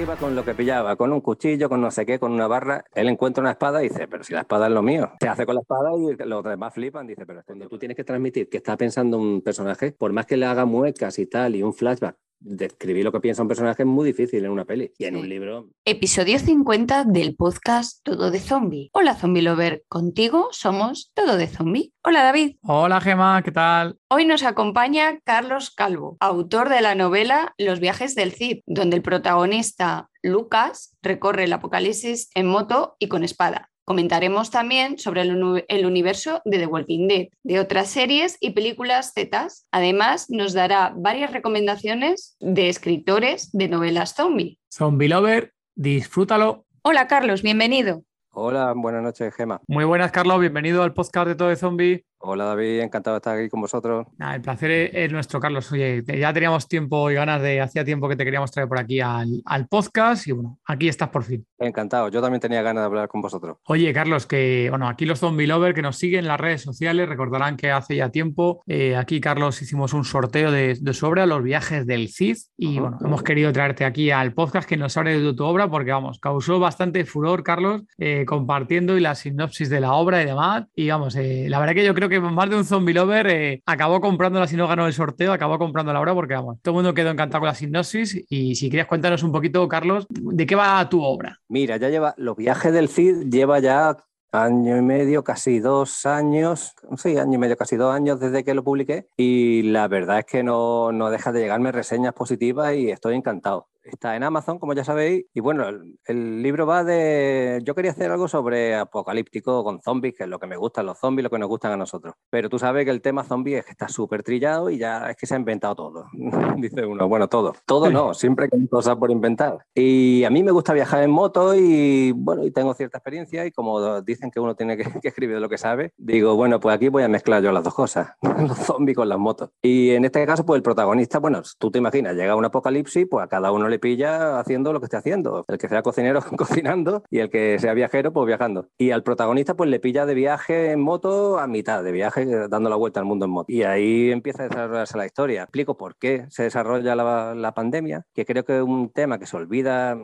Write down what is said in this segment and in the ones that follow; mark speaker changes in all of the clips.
Speaker 1: iba con lo que pillaba, con un cuchillo, con no sé qué, con una barra. Él encuentra una espada y dice, pero si la espada es lo mío. Se hace con la espada y los demás flipan. Dice, pero cuando tú tienes que transmitir que está pensando un personaje, por más que le haga muecas y tal y un flashback, describir lo que piensa un personaje es muy difícil en una peli y en un libro.
Speaker 2: Episodio 50 del podcast Todo de Zombie. Hola Zombie Lover, contigo somos Todo de Zombie. Hola David.
Speaker 3: Hola Gema, ¿qué tal?
Speaker 2: Hoy nos acompaña Carlos Calvo, autor de la novela Los viajes del Cid, donde el protagonista Lucas recorre el apocalipsis en moto y con espada. Comentaremos también sobre el, universo de The Walking Dead, de otras series y películas Z. Además, nos dará varias recomendaciones de escritores de novelas zombie.
Speaker 3: Zombie Lover, disfrútalo.
Speaker 2: Hola Carlos, bienvenido.
Speaker 1: Hola, buenas noches, Gema.
Speaker 3: Muy buenas, Carlos. Bienvenido al podcast de Todo de Zombie.
Speaker 1: Hola David, encantado de estar aquí con vosotros.
Speaker 3: el placer es nuestro, Carlos. Oye, ya teníamos tiempo y ganas de, hacía tiempo que te queríamos traer por aquí al, podcast y bueno, aquí estás por fin.
Speaker 1: Encantado, yo también tenía ganas de hablar con vosotros.
Speaker 3: Oye, Carlos, que bueno, aquí los zombie lovers que nos siguen en las redes sociales recordarán que hace ya tiempo eh, aquí, Carlos, hicimos un sorteo de, su obra, Los viajes del Cid, y bueno, hemos querido traerte aquí al podcast que nos hable de tu obra porque vamos, causó bastante furor, Carlos, eh, compartiendo y la sinopsis de la obra y demás. Y vamos, eh, la verdad que yo creo que más de un zombie lover eh, acabó comprándola si no ganó el sorteo, acabó comprando la obra porque vamos, todo el mundo quedó encantado con la sinopsis. Y si quieres cuéntanos un poquito, Carlos, ¿de qué va tu obra?
Speaker 1: Mira, ya lleva, los viajes del Cid lleva ya año y medio, casi dos años, sí, año y medio, casi dos años desde que lo publiqué. Y la verdad es que no, no deja de llegarme reseñas positivas y estoy encantado está en Amazon, como ya sabéis. Y bueno, el, libro va de. Yo quería hacer algo sobre apocalíptico con zombies, que es lo que me gustan los zombies, lo que nos gustan a nosotros. Pero tú sabes que el tema zombie es que está súper trillado y ya es que se ha inventado todo. Dice uno, bueno, todo. Todo no, siempre hay cosas por inventar. Y a mí me gusta viajar en moto y bueno, y tengo cierta experiencia. Y como dicen que uno tiene que, que escribir de lo que sabe, digo, bueno, pues aquí voy a mezclar yo las dos cosas, los zombies con las motos. Y en este caso, pues el protagonista, bueno, tú te imaginas, llega un apocalipsis, pues a cada uno le pilla haciendo lo que esté haciendo. El que sea cocinero cocinando y el que sea viajero pues viajando. Y al protagonista pues le pilla de viaje en moto a mitad de viaje dando la vuelta al mundo en moto. Y ahí empieza a desarrollarse la historia. Explico por qué se desarrolla la, la pandemia, que creo que es un tema que se olvida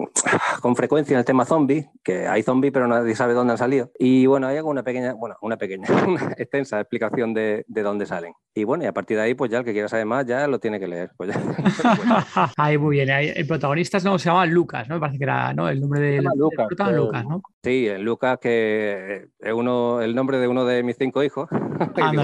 Speaker 1: con frecuencia en el tema zombie, que hay zombies pero nadie sabe dónde han salido. Y bueno, hay una pequeña, bueno, una pequeña, una extensa explicación de, de dónde salen. Y bueno, y a partir de ahí pues ya el que quiera saber más ya lo tiene que leer. Pues
Speaker 3: ahí muy bien, el protagonistas no, se llama Lucas, ¿no? Me parece que era ¿no? el nombre de
Speaker 1: Lucas,
Speaker 3: Lucas, ¿no?
Speaker 1: Sí, Lucas, que es uno, el nombre de uno de mis cinco hijos.
Speaker 3: Ah, y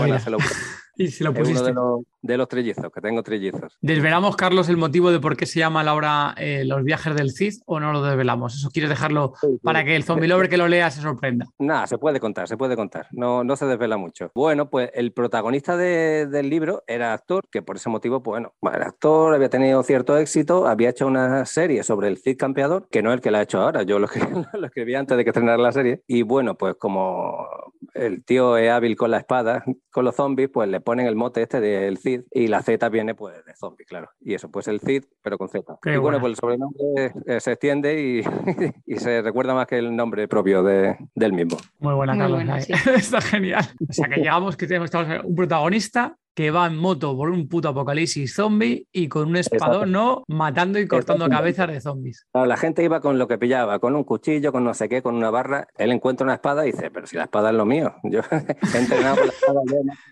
Speaker 3: si lo pusiste.
Speaker 1: uno de los, trellizos, que tengo trellizos.
Speaker 3: ¿Desvelamos, Carlos, el motivo de por qué se llama la obra eh, Los viajes del Cid o no lo desvelamos? ¿Eso quieres dejarlo para que el zombie lover que lo lea se sorprenda?
Speaker 1: Nada, se puede contar, se puede contar. No, no se desvela mucho. Bueno, pues el protagonista del libro era actor, que por ese motivo, pues bueno, era actor, había tenido cierto éxito, había hecho una serie sobre el Cid campeador, que no es el que la ha hecho ahora, yo lo, lo escribí antes de que estrenara la serie. Y bueno, pues como el tío es hábil con la espada, con los zombies, pues le ponen el mote este del Cid y la Z viene pues de zombie, claro. Y eso, pues el Cid, pero con Z. y bueno, pues el sobrenombre eh, se extiende y, y, se recuerda más que el nombre propio de, del mismo.
Speaker 3: Muy buena, Carlos. Está genial. O sea que llegamos que tenemos un protagonista que va en moto por un puto apocalipsis zombie y con un espadón, ¿no? Matando y cortando cabezas de zombies.
Speaker 1: la gente iba con lo que pillaba, con un cuchillo, con no sé qué, con una barra. Él encuentra una espada y dice, pero si la espada es lo mío. Yo he entrenado con la espada,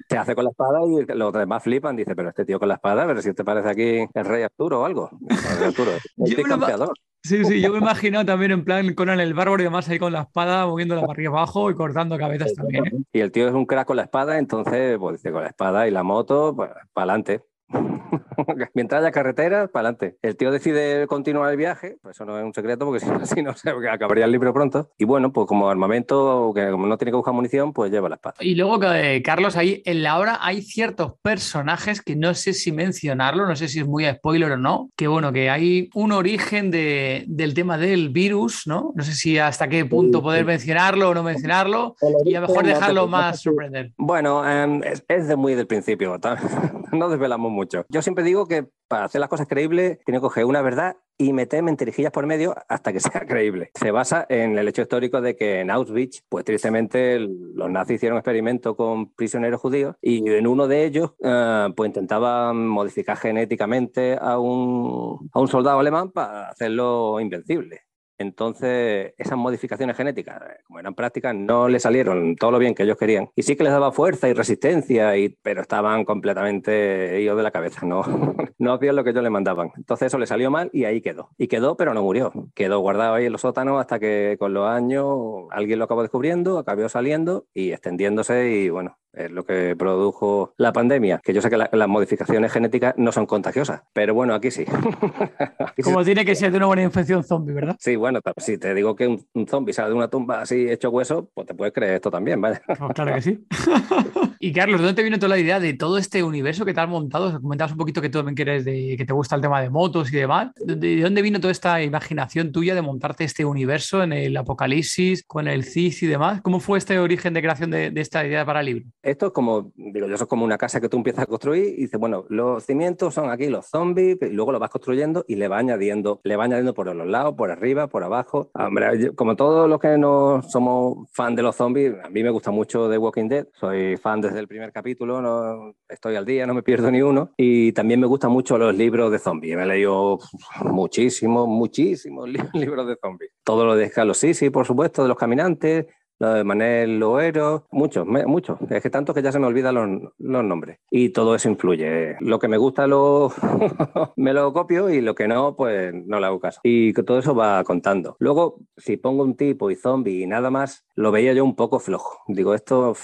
Speaker 1: se hace con la espada y los demás flipan. Dice, pero este tío con la espada, pero si te parece aquí el rey Arturo o algo. Arturo, el campeador.
Speaker 3: Sí, sí, yo me imagino también en plan con el bárbaro y demás ahí con la espada, moviéndola para arriba abajo y cortando cabezas también. ¿eh?
Speaker 1: Y el tío es un crack con la espada, entonces, pues dice, con la espada y la moto, pues, para adelante. Mientras haya carretera, para adelante. El tío decide continuar el viaje, pues eso no es un secreto, porque si no, se acabaría el libro pronto. Y bueno, pues como armamento, que como no tiene que buscar munición, pues lleva la espada.
Speaker 3: Y luego, eh, Carlos, ahí en la obra hay ciertos personajes que no sé si mencionarlo, no sé si es muy spoiler o no, que bueno, que hay un origen de, del tema del virus, ¿no? No sé si hasta qué punto poder mencionarlo o no mencionarlo, y a lo mejor dejarlo más sorprender.
Speaker 1: Bueno, em, es, es, de muy del principio, no desvelamos mucho. Yo siempre digo que para hacer las cosas creíbles tiene que coger una verdad y meter mentirijillas por medio hasta que sea creíble. Se basa en el hecho histórico de que en Auschwitz, pues tristemente los nazis hicieron experimento con prisioneros judíos y en uno de ellos uh, pues intentaban modificar genéticamente a un, a un soldado alemán para hacerlo invencible. Entonces, esas modificaciones genéticas, como eran prácticas, no le salieron todo lo bien que ellos querían. Y sí que les daba fuerza y resistencia, y, pero estaban completamente idos de la cabeza, no, no hacían lo que ellos le mandaban. Entonces eso le salió mal y ahí quedó. Y quedó, pero no murió. Quedó guardado ahí en los sótanos hasta que con los años alguien lo acabó descubriendo, acabó saliendo y extendiéndose y bueno, es lo que produjo la pandemia, que yo sé que las modificaciones genéticas no son contagiosas, pero bueno, aquí sí.
Speaker 3: Como tiene que ser de una buena infección zombie, ¿verdad?
Speaker 1: Sí, bueno, si te digo que un, zombie sale de una tumba así hecho hueso, pues te puedes creer esto también, ¿vale?
Speaker 3: Pues claro que sí. y Carlos, ¿de dónde te vino toda la idea de todo este universo que te has montado? Comentabas un poquito que tú también quieres de, que te gusta el tema de motos y demás. ¿De dónde vino toda esta imaginación tuya de montarte este universo en el apocalipsis, con el CIS y demás? ¿Cómo fue este origen de creación de, de esta idea para el libro?
Speaker 1: Esto es como, digo yo, eso es como una casa que tú empiezas a construir y dices, bueno, los cimientos son aquí los zombies, y luego lo vas construyendo y le va añadiendo, le va añadiendo por los lados, por arriba, por abajo. Hombre, como todos los que no somos fan de los zombies, a mí me gusta mucho The Walking Dead, soy fan desde el primer capítulo, no, estoy al día, no me pierdo ni uno. Y también me gustan mucho los libros de zombies, me he leído muchísimos, muchísimos libros de zombies. Todo lo de Carlos sí, por supuesto, de los caminantes, lo de Manel Loero, muchos, muchos. Es que tanto que ya se me olvidan los, los, nombres. Y todo eso influye. Lo que me gusta lo me lo copio y lo que no, pues no le hago caso. Y todo eso va contando. Luego, si pongo un tipo y zombie y nada más, lo veía yo un poco flojo. Digo, esto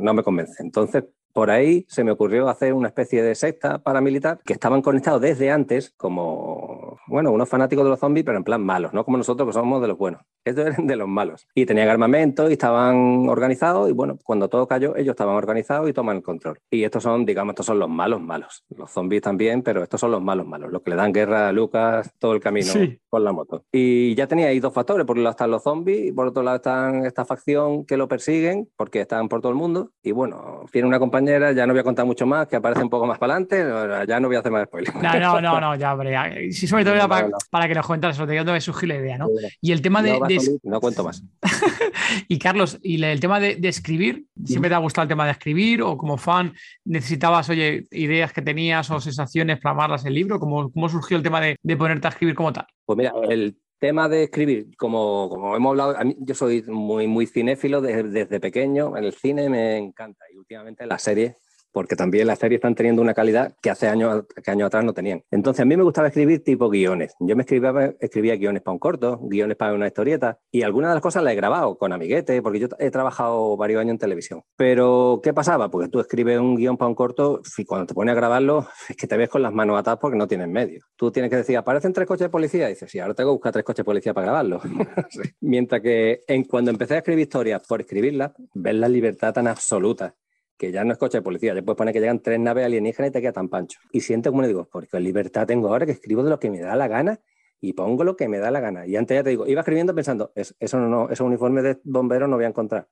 Speaker 1: no me convence. Entonces, por ahí se me ocurrió hacer una especie de secta paramilitar que estaban conectados desde antes como, bueno, unos fanáticos de los zombies, pero en plan malos, no como nosotros que somos de los buenos. Estos eran de los malos. Y tenían armamento y estaban organizados y bueno, cuando todo cayó, ellos estaban organizados y toman el control. Y estos son, digamos, estos son los malos malos. Los zombies también, pero estos son los malos malos, los que le dan guerra a Lucas todo el camino con la moto. Y ya tenía ahí dos factores. Por un lado están los zombies y por otro lado están esta facción que lo persiguen porque están por todo el mundo. Y bueno, tiene una compañía ya no voy a contar mucho más, que aparece un poco más para adelante, ya no voy a hacer más spoilers.
Speaker 3: No, no, no, no, ya, hombre. Sí, sobre todo para, para, que nos comentaras, sobre todo me surgió la idea, ¿no? Y el tema de...
Speaker 1: No, cuento más.
Speaker 3: y Carlos, y el tema de, escribir, ¿siempre te ha gustado el tema de escribir o como fan necesitabas, oye, ideas que tenías o sensaciones, plasmarlas en el libro? ¿Cómo, cómo surgió el tema de, de ponerte a escribir como tal?
Speaker 1: Pues mira, el tema de escribir, como, como hemos hablado, mí, yo soy muy, muy cinéfilo desde, desde, pequeño, el cine me encanta y últimamente en la serie porque también las series están teniendo una calidad que hace años, que años atrás no tenían. Entonces a mí me gustaba escribir tipo guiones. Yo me escribía, escribía guiones para un corto, guiones para una historieta y algunas de las cosas las he grabado con amiguete, porque yo he trabajado varios años en televisión. Pero ¿qué pasaba? Porque tú escribes un guion para un corto y cuando te pones a grabarlo es que te ves con las manos atadas porque no tienes medio. Tú tienes que decir, aparecen tres coches de policía y dices, sí, ahora tengo que buscar tres coches de policía para grabarlo. Mientras que en, cuando empecé a escribir historias por escribirlas, ves la libertad tan absoluta que ya no es coche de policía, puedes poner que llegan tres naves alienígenas y te queda tan pancho. Y siento como le digo, porque libertad tengo ahora que escribo de lo que me da la gana y pongo lo que me da la gana. Y antes ya te digo, iba escribiendo pensando, eso no, no ese uniforme de bombero no voy a encontrar,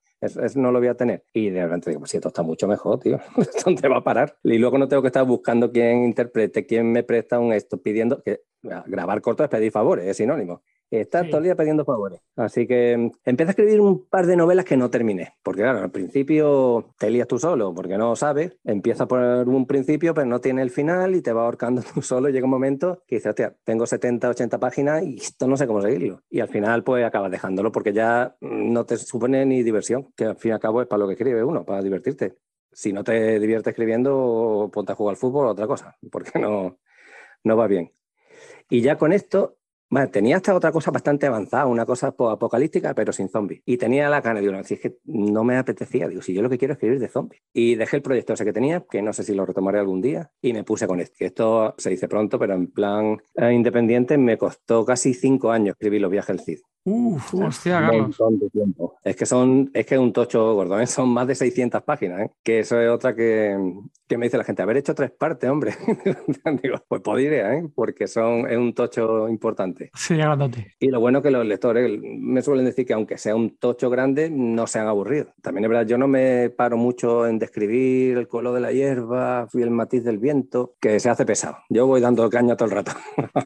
Speaker 1: no lo voy a tener. Y de repente digo, pues si esto está mucho mejor, tío, ¿dónde va a parar? Y luego no tengo que estar buscando quién interprete, quién me presta un esto, pidiendo que grabar corto es pedir favores, es sinónimo. Está todo el día pidiendo favores. Así que mm, empecé a escribir un par de novelas que no terminé. Porque, claro, al principio te lías tú solo, porque no sabes. Empieza por un principio, pero no tiene el final y te va ahorcando tú solo. Y llega un momento que dices, hostia, tengo 70, 80 páginas y esto no sé cómo seguirlo. Y al final, pues acabas dejándolo porque ya mm, no te supone ni diversión, que al fin y al cabo es para lo que escribe uno, para divertirte. Si no te diviertes escribiendo, ponte a jugar al fútbol o otra cosa, porque no, no va bien. Y ya con esto Bueno, tenía hasta otra cosa bastante avanzada, una cosa apocalíptica, pero sin zombies. Y tenía la gana, digo, si es que no me apetecía, digo, si yo lo que quiero es escribir de zombies. Y dejé el proyecto ese que tenía, que no sé si lo retomaré algún día, y me puse con esto. Esto se dice pronto, pero en plan eh, independiente me costó casi cinco años escribir los viajes del Cid.
Speaker 3: Uf, hostia, Carlos.
Speaker 1: Es que son, es que es un tocho gordo, ¿eh? son más de 600 páginas, ¿eh? que eso es otra que, que, me dice la gente, haber hecho tres partes, hombre. Digo, pues podría, ¿eh? porque son, es un tocho importante.
Speaker 3: Sí, grandote.
Speaker 1: Y lo bueno que los lectores me suelen decir que aunque sea un tocho grande, no se han aburrido. También es verdad, yo no me paro mucho en describir el color de la hierba y el matiz del viento, que se hace pesado. Yo voy dando caña todo el rato.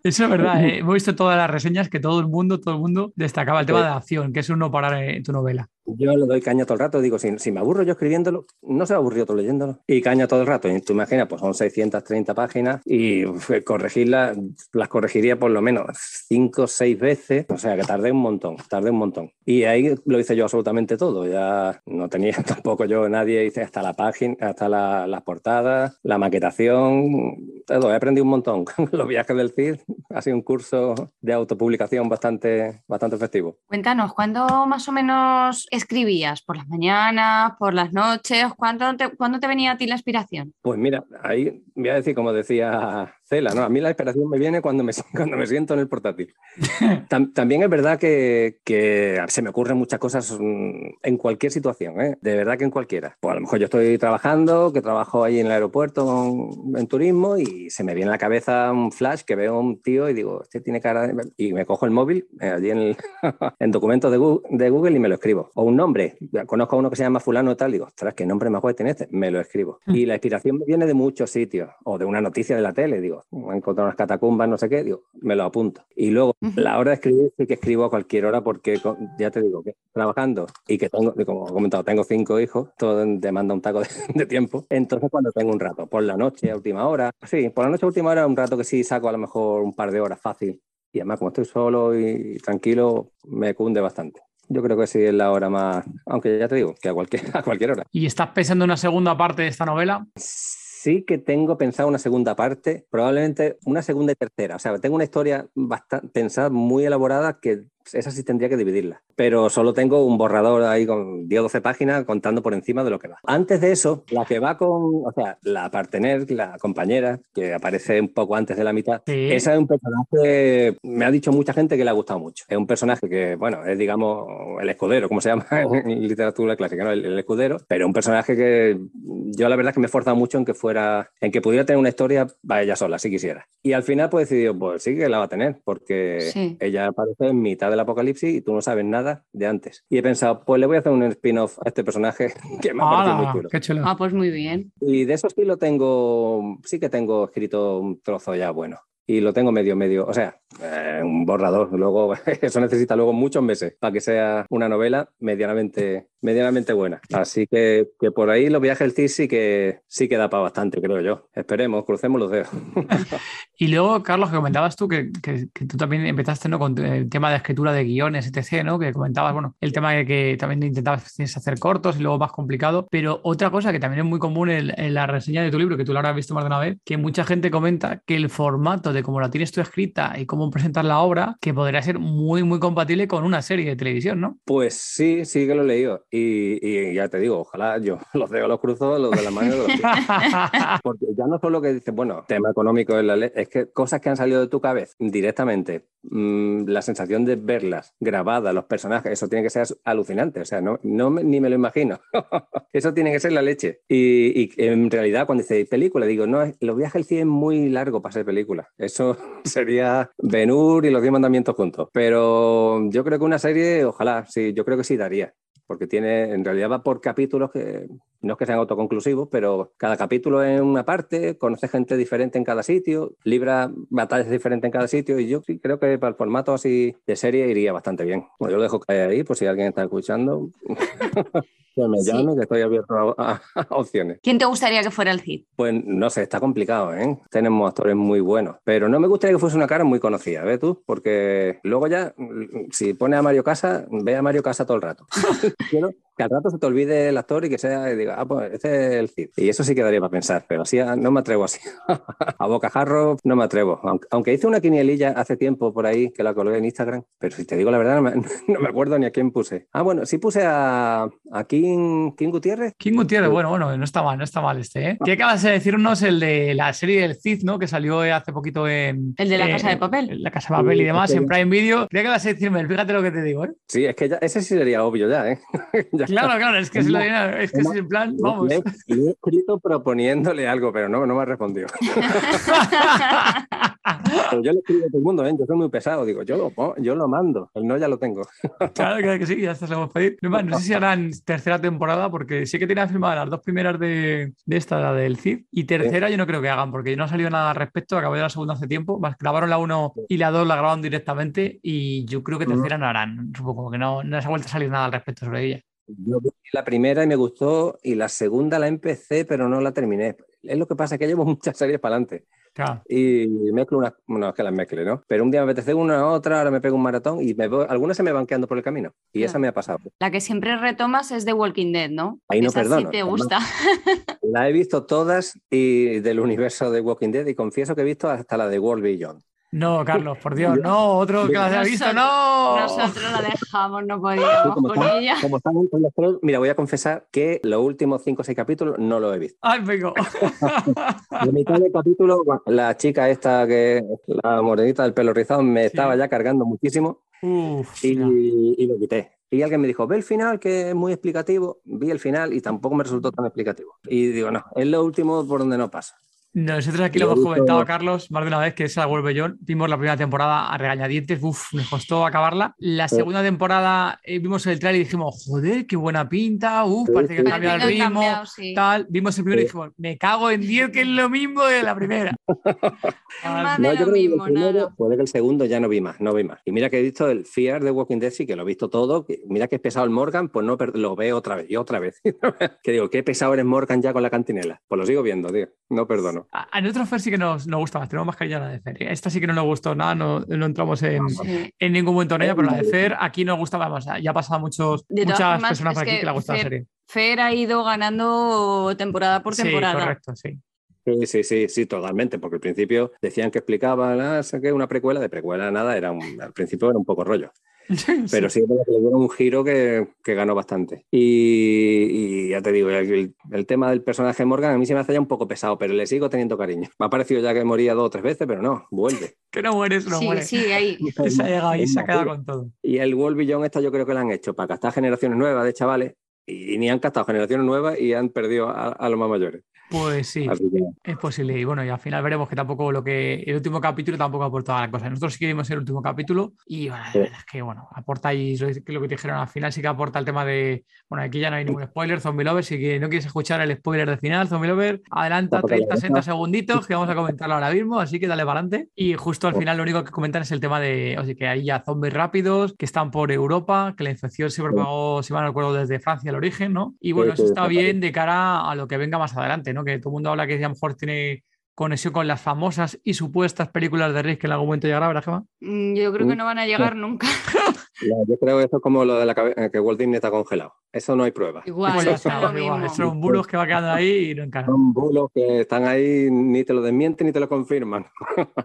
Speaker 3: Eso es verdad, ¿eh? hemos visto todas las reseñas que todo el mundo, todo el mundo destacaba el tema de la acción, que es un no parar en tu novela.
Speaker 1: Yo le doy caña todo el rato, digo, si, si me aburro yo escribiéndolo, no se aburrió todo leyéndolo. Y caña todo el rato. Y tú imaginas, pues son 630 páginas y corregirlas, las corregiría por lo menos 5 o 6 veces. O sea que tardé un montón, tardé un montón. Y ahí lo hice yo absolutamente todo. Ya no tenía tampoco yo nadie, hice hasta la página, hasta la, las portadas, la maquetación, todo. He aprendido un montón. Los viajes del CID ha sido un curso de autopublicación bastante, bastante efectivo.
Speaker 2: Cuéntanos, ¿cuándo más o menos escribías? ¿Por las mañanas, por las noches? ¿Cuándo te, ¿Cuándo te venía a ti la inspiración?
Speaker 1: Pues mira, ahí voy a decir, como decía Cela, ¿no? A mí la inspiración me viene cuando me, cuando me siento en el portátil. también es verdad que, que, se me ocurren muchas cosas mm, en cualquier situación, ¿eh? de verdad que en cualquiera. Pues a lo mejor yo estoy trabajando, que trabajo ahí en el aeropuerto en turismo y se me viene a la cabeza un flash que veo a un tío y digo, este tiene cara de... Y me cojo el móvil eh, allí en, en documentos de Google, de Google, y me lo escribo. O un nombre, conozco a uno que se llama fulano tal, digo, ostras, ¿qué nombre más guay tiene este? Me lo escribo. Hmm. Y la inspiración viene de muchos sitios o de una noticia de la tele, digo, me he encontrado unas catacumbas, no sé qué, digo, me lo apunto. Y luego, la hora de escribir sí que escribo a cualquier hora porque ya te digo que trabajando y que tengo, como he comentado, tengo cinco hijos, todo demanda un taco de, tiempo. Entonces, cuando tengo un rato, por la noche, a última hora, sí, por la noche, a última hora, un rato que sí saco a lo mejor un par de horas fácil. Y además, como estoy solo y tranquilo, me cunde bastante. Yo creo que sí es la hora más, aunque ya te digo, que a cualquier, a cualquier hora.
Speaker 3: ¿Y estás pensando en una segunda parte de esta novela?
Speaker 1: Sí que tengo pensado una segunda parte, probablemente una segunda y tercera. O sea, tengo una historia bastante pensada, muy elaborada, que esa sí tendría que dividirla. Pero solo tengo un borrador ahí con 10 o 12 páginas contando por encima de lo que va. Antes de eso, la que va con, o sea, la partener, la compañera, que aparece un poco antes de la mitad, esa es un personaje, me ha dicho mucha gente que le ha gustado mucho. Es un personaje que, bueno, es digamos el escudero, como se llama en literatura clásica, ¿no? el, escudero, pero un personaje que yo la verdad es que me he esforzado mucho en que fuera, en que pudiera tener una historia para ella sola, si quisiera. Y al final pues he decidido, pues sí que la va a tener, porque ella aparece en mitad del apocalipsis y tú no sabes nada de antes. Y he pensado, pues le voy a hacer un spin-off a este personaje que me ha parecido muy
Speaker 2: chulo. Ah, pues muy bien.
Speaker 1: Y de eso sí lo tengo, sí que tengo escrito un trozo ya bueno y lo tengo medio, medio, o sea, eh, un borrador. Luego, eso necesita luego muchos meses para que sea una novela medianamente, medianamente buena. Así que, que por ahí los viajes del CIS sí que, sí que da para bastante, creo yo. Esperemos, crucemos los dedos.
Speaker 3: y luego, Carlos, que comentabas tú que, que, tú también empezaste ¿no? con el tema de escritura de guiones, etc., ¿no? Que comentabas, bueno, el tema de que también intentabas hacer cortos y luego más complicado. Pero otra cosa que también es muy común en, en la reseña de tu libro, que tú lo habrás visto más de una vez, que mucha gente comenta que el formato de cómo la tienes tú escrita y cómo presentar la obra, que podría ser muy, muy compatible con una serie de televisión, ¿no?
Speaker 1: Pues sí, sí que lo he leído. Y, ya te digo, ojalá yo los dedos los cruzo, los de la mano los Porque ya no solo que dices, bueno, tema económico es la ley, es que cosas que han salido de tu cabeza directamente, mmm, la sensación de verlas grabadas, los personajes, eso tiene que ser alucinante. O sea, no, no ni me lo imagino. eso tiene que ser la leche. Y, en realidad, cuando dice película, digo, no, los viajes al cine es muy largo para ser película. Eso sería Benur y los diez mandamientos juntos. Pero yo creo que una serie, ojalá, sí, yo creo que sí daría. Porque tiene, en realidad va por capítulos que no es que sean autoconclusivos, pero cada capítulo es una parte, conoce gente diferente en cada sitio, libra batallas diferentes en cada sitio y yo sí creo que para el formato así de serie iría bastante bien. Bueno, yo lo dejo caer ahí por si alguien está escuchando. Que me llame, que estoy abierto a, opciones.
Speaker 2: ¿Quién te gustaría que fuera el Cid?
Speaker 1: Pues no sé, está complicado, ¿eh? Tenemos actores muy buenos, pero no me gustaría que fuese una cara muy conocida, ¿ves tú? Porque luego ya, si pone a Mario Casa, ve a Mario Casa todo el rato. quiero, que al rato se te olvide el actor y que sea, y diga, ah, pues ese es el Cid. Y eso sí quedaría para pensar, pero así no me atrevo así. a bocajarro no me atrevo. Aunque, aunque, hice una quinielilla hace tiempo por ahí que la colgué en Instagram, pero si te digo la verdad, no me, no me acuerdo ni a quién puse. Ah, bueno, sí puse a, a King, King Gutiérrez.
Speaker 3: King Gutiérrez, bueno, bueno, no está mal, no está mal este, ¿eh? ¿Qué acabas de decirnos el de la serie del Cid, ¿no? Que salió hace poquito en.
Speaker 2: El de la Casa de Papel.
Speaker 3: La Casa de Papel y demás, en Prime Video. Creía que vas a decirme, fíjate lo que te digo, ¿eh?
Speaker 1: Sí, es que ya, ese sí sería obvio ya, ¿eh?
Speaker 3: ya claro, claro, es que, es, es, que es en plan, vamos.
Speaker 1: Le, he escrito proponiéndole algo, pero no, no me ha respondido. yo le escribo a todo el mundo, ¿eh? yo soy muy pesado, digo, yo lo, yo lo mando, el no ya lo tengo.
Speaker 3: claro, claro que sí, ya se lo pedir. No, no, sé si harán tercera temporada, porque sí que tenían firmadas las dos primeras de, de esta, la del CID, y tercera yo no creo que hagan, porque no ha salido nada al respecto, acabé de la segunda hace tiempo, grabaron la 1 y la 2 la grabaron directamente, y yo creo que tercera no harán, supongo que no, no se ha vuelto a salir nada al respecto sobre ella.
Speaker 1: Yo vi la primera y me gustó, y la segunda la empecé, pero no la terminé. Es lo que pasa, que llevo muchas series para adelante.
Speaker 3: Claro.
Speaker 1: Y mezclo una, bueno, es que las mezcle, ¿no? Pero un día me apetece una, otra, ahora me pego un maratón y me voy, algunas se me van quedando por el camino. Y claro. esa me ha pasado.
Speaker 2: La que siempre retomas es The Walking Dead, ¿no?
Speaker 1: Ahí no
Speaker 2: esa
Speaker 1: perdono.
Speaker 2: Sí te gusta.
Speaker 1: La he visto todas y del universo de Walking Dead y confieso que he visto hasta la de World Beyond.
Speaker 3: No, Carlos, por Dios, no, otro que la haya visto, no.
Speaker 2: Nosotros la dejamos, no podíamos
Speaker 1: como
Speaker 2: con
Speaker 1: están,
Speaker 2: ella.
Speaker 1: Como están en los tres, mira, voy a confesar que los últimos cinco o seis capítulos no los he visto.
Speaker 3: Ay, vengo.
Speaker 1: De mitad del capítulo, la chica esta, que la morenita del pelo rizado, me sí. estaba ya cargando muchísimo
Speaker 3: Uf,
Speaker 1: y,
Speaker 3: no.
Speaker 1: y lo quité. Y alguien me dijo, ve el final, que es muy explicativo. Vi el final y tampoco me resultó tan explicativo. Y digo, no, es lo último por donde no pasa.
Speaker 3: Nosotros aquí lo hemos comentado, Carlos, más de una vez, que es la World Beyond. Vimos la primera temporada a regañadientes, uff, nos costó acabarla. La segunda temporada eh, vimos el trailer y dijimos, joder, qué buena pinta, uff, parece que ha cambiado el ritmo,
Speaker 2: cambiado, sí.
Speaker 3: tal. Vimos el primero y dijimos, me cago en 10, que es lo mismo de la primera.
Speaker 2: Más de lo mismo, nada.
Speaker 1: Puede que el segundo ya no vi más, no vi más. Y mira que he visto el Fear de Walking Dead, sí que lo he visto todo. que- Mira que es pesado el Morgan, pues no lo veo otra vez y otra vez. que digo, qué pesado eres Morgan ya con la cantinela. Pues lo sigo viendo, tío. No perdono.
Speaker 3: A, a nosotros Fer sí que nos, nos gusta más, tenemos más cariño a la de Fer. Esta sí que no nos gustó nada, no, no entramos en,
Speaker 2: Sí.
Speaker 3: en ningún momento en ella, pero la de Fer aquí nos gusta, vamos, ya ha pasado muchos, muchas
Speaker 2: formas,
Speaker 3: personas por aquí
Speaker 2: que
Speaker 3: que le ha gustado la serie.
Speaker 2: Fer ha ido ganando temporada por temporada.
Speaker 3: Sí, correcto, sí.
Speaker 1: Sí, sí, sí, sí, totalmente. Porque al principio decían que explicaban, ah, saqué una precuela, de precuela nada, era un- al principio era un poco rollo. Pero sí le dieron un giro que, que ganó bastante. Y, y ya te digo, el, el tema del personaje Morgan a mí se me hace ya un poco pesado, pero le sigo teniendo cariño. Me ha parecido ya que moría dos o tres veces, pero no, vuelve.
Speaker 3: que no mueres, no
Speaker 2: sí,
Speaker 3: mueres.
Speaker 2: sí, ahí.
Speaker 3: Se ha llegado ahí, se ha quedado con todo.
Speaker 1: Y el World Beyond esta yo creo que la han hecho para captar generaciones nuevas de chavales y, ni han captado generaciones nuevas y han perdido a, a los más mayores.
Speaker 3: Pues sí,
Speaker 1: que
Speaker 3: es posible. Y bueno, y al final veremos que tampoco lo que. El último capítulo tampoco aporta la cosa. Nosotros sí que vimos el último capítulo y bueno, la
Speaker 1: Sí.
Speaker 3: verdad es que bueno, aporta ahí lo que te dijeron al final, sí que aporta el tema de. Bueno, aquí ya no hay ningún spoiler, Zombie Lover. Si que no quieres escuchar el spoiler del final, Zombie Lover, adelanta
Speaker 1: Tampoco le
Speaker 3: 30,
Speaker 1: gusta.
Speaker 3: 60 segunditos que vamos a comentarlo ahora mismo, así que dale para adelante. Y justo al final lo único que comentan es el tema de. O sea, que hay ya zombies rápidos que están por Europa, que la infección se propagó, si mal no recuerdo, desde Francia el origen, ¿no? Y bueno, eso está bien de cara a lo que venga más adelante, ¿no? Que todo el mundo habla que a lo mejor tiene conexión con las famosas y supuestas películas de Rick que en algún momento llegará, ¿verdad, Gemma?
Speaker 2: Mm, Yo creo que no van a llegar nunca.
Speaker 1: yo creo que eso es como lo de la cabe- que Walt Disney está congelado. Eso no hay pruebas.
Speaker 2: Igual,
Speaker 3: ya
Speaker 2: es
Speaker 3: está,
Speaker 2: lo
Speaker 3: igual. Son bulos que va quedando ahí y no encajan.
Speaker 1: Son bulos que están ahí, ni te lo desmienten ni te lo confirman.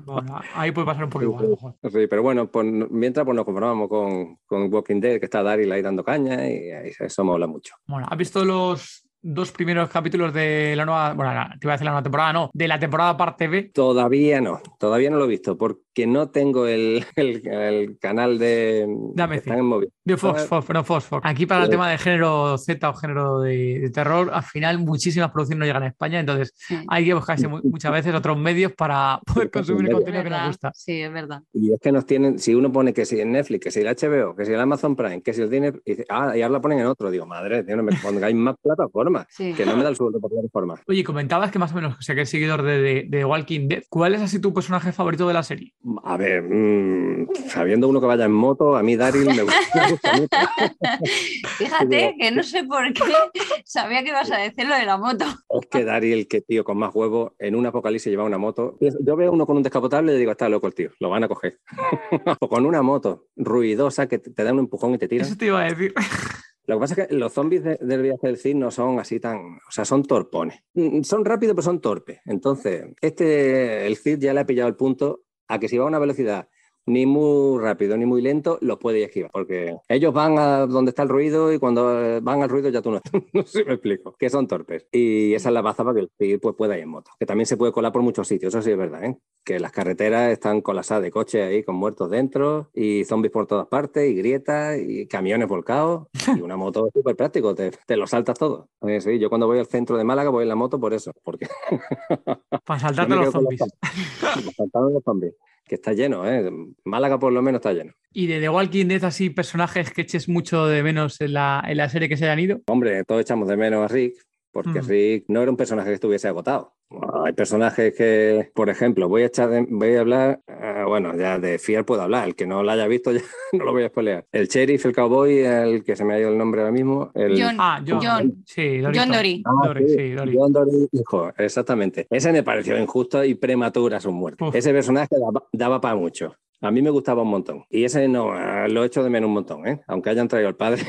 Speaker 3: Bueno, ahí puede pasar un poco igual, a lo mejor.
Speaker 1: Sí, pero bueno, pues, mientras pues nos conformamos con, con Walking Dead, que está Daryl ahí dando caña y ahí eso mola mucho.
Speaker 3: Bueno, ¿has visto los dos primeros capítulos de la nueva, bueno, te iba a decir la nueva temporada, no, de la temporada parte B?
Speaker 1: Todavía no, todavía no lo he visto porque no tengo el, el- el canal de...
Speaker 3: Dame
Speaker 1: que en móvil.
Speaker 3: De Fox,
Speaker 1: Ah,
Speaker 3: Fox, no Fox, Fox. Aquí para el
Speaker 1: Sí.
Speaker 3: tema de género Z o género de, de terror, al final muchísimas producciones no llegan a España, entonces hay que buscarse mu- muchas veces otros medios para poder consumir el
Speaker 1: Es
Speaker 2: es
Speaker 3: contenido que nos gusta.
Speaker 2: Sí, es verdad.
Speaker 1: Y es que nos tienen, si uno pone que si en Netflix, que si el HBO, que si el Amazon Prime, que si el Disney, y dice, ah, y ahora la ponen en otro, digo, madre, tío, no me pongáis más plataformas,
Speaker 2: Sí.
Speaker 1: que no me da el sueldo por plataformas.
Speaker 3: Oye, comentabas que más o menos, o sea, que eres seguidor de, de, de Walking Dead. ¿Cuál es así tu personaje favorito de la serie?
Speaker 1: A ver, mm, sabiendo uno que vaya en moto, a mí Daryl me gusta, me gusta mucho.
Speaker 2: Fíjate que no sé por qué sabía que ibas a decir lo de la moto.
Speaker 1: Es que Daryl, que tío con más huevos, en un apocalipsis lleva una moto. Yo veo uno con un descapotable y le digo, está loco el tío, lo van a coger. o con una moto ruidosa que te da un empujón y te tira.
Speaker 3: Eso te iba a decir.
Speaker 1: Lo que pasa es que los zombies de- del viaje del Cid no son así tan. O sea, son torpones. Mm, Son rápidos, pero son torpes. Entonces, este, el Cid ya le ha pillado el punto a que si va a una velocidad ni muy rápido ni muy lento, los puede esquivar. Porque ellos van a donde está el ruido y cuando eh, van al ruido ya tú no. no sé si me explico. Que son torpes. Y esa es la baza para que el Cid pues, pueda ir en moto. Que también se puede colar por muchos sitios, eso sí es verdad. ¿eh? Que las carreteras están colapsadas de coches ahí con muertos dentro y zombies por todas partes y grietas y camiones volcados. Y una moto es súper práctico, te, te lo saltas todo. Sí, yo cuando voy al centro de Málaga voy en la moto por eso. Porque
Speaker 3: Para saltarte los zombies.
Speaker 1: Me saltaron los zombies. Que está lleno, ¿eh? Málaga por lo menos está lleno.
Speaker 3: Y de The Walking Dead, así personajes que eches mucho de menos en la, en la serie que se hayan ido.
Speaker 1: Hombre, todos echamos de menos a Rick, porque
Speaker 3: Mm.
Speaker 1: Rick no era un personaje que estuviese agotado. Hay personajes que, por ejemplo, voy a echar de- voy a hablar, eh, bueno, ya de Fier puedo hablar, el que no lo haya visto ya no lo voy a spoilear. El sheriff, el cowboy, el que se me ha ido el nombre ahora mismo. El...
Speaker 2: John,
Speaker 3: Ah, John.
Speaker 2: John.
Speaker 3: Sí, Dorito.
Speaker 2: John Dory.
Speaker 1: Ah,
Speaker 3: Dory,
Speaker 1: sí,
Speaker 3: Dory.
Speaker 1: John Dory, hijo, exactamente. Ese me pareció injusto y prematura su muerte.
Speaker 3: Uf.
Speaker 1: Ese personaje daba, daba para mucho. A mí me gustaba un montón. Y ese no, eh, lo echo de menos un montón, ¿eh? Aunque hayan traído al padre.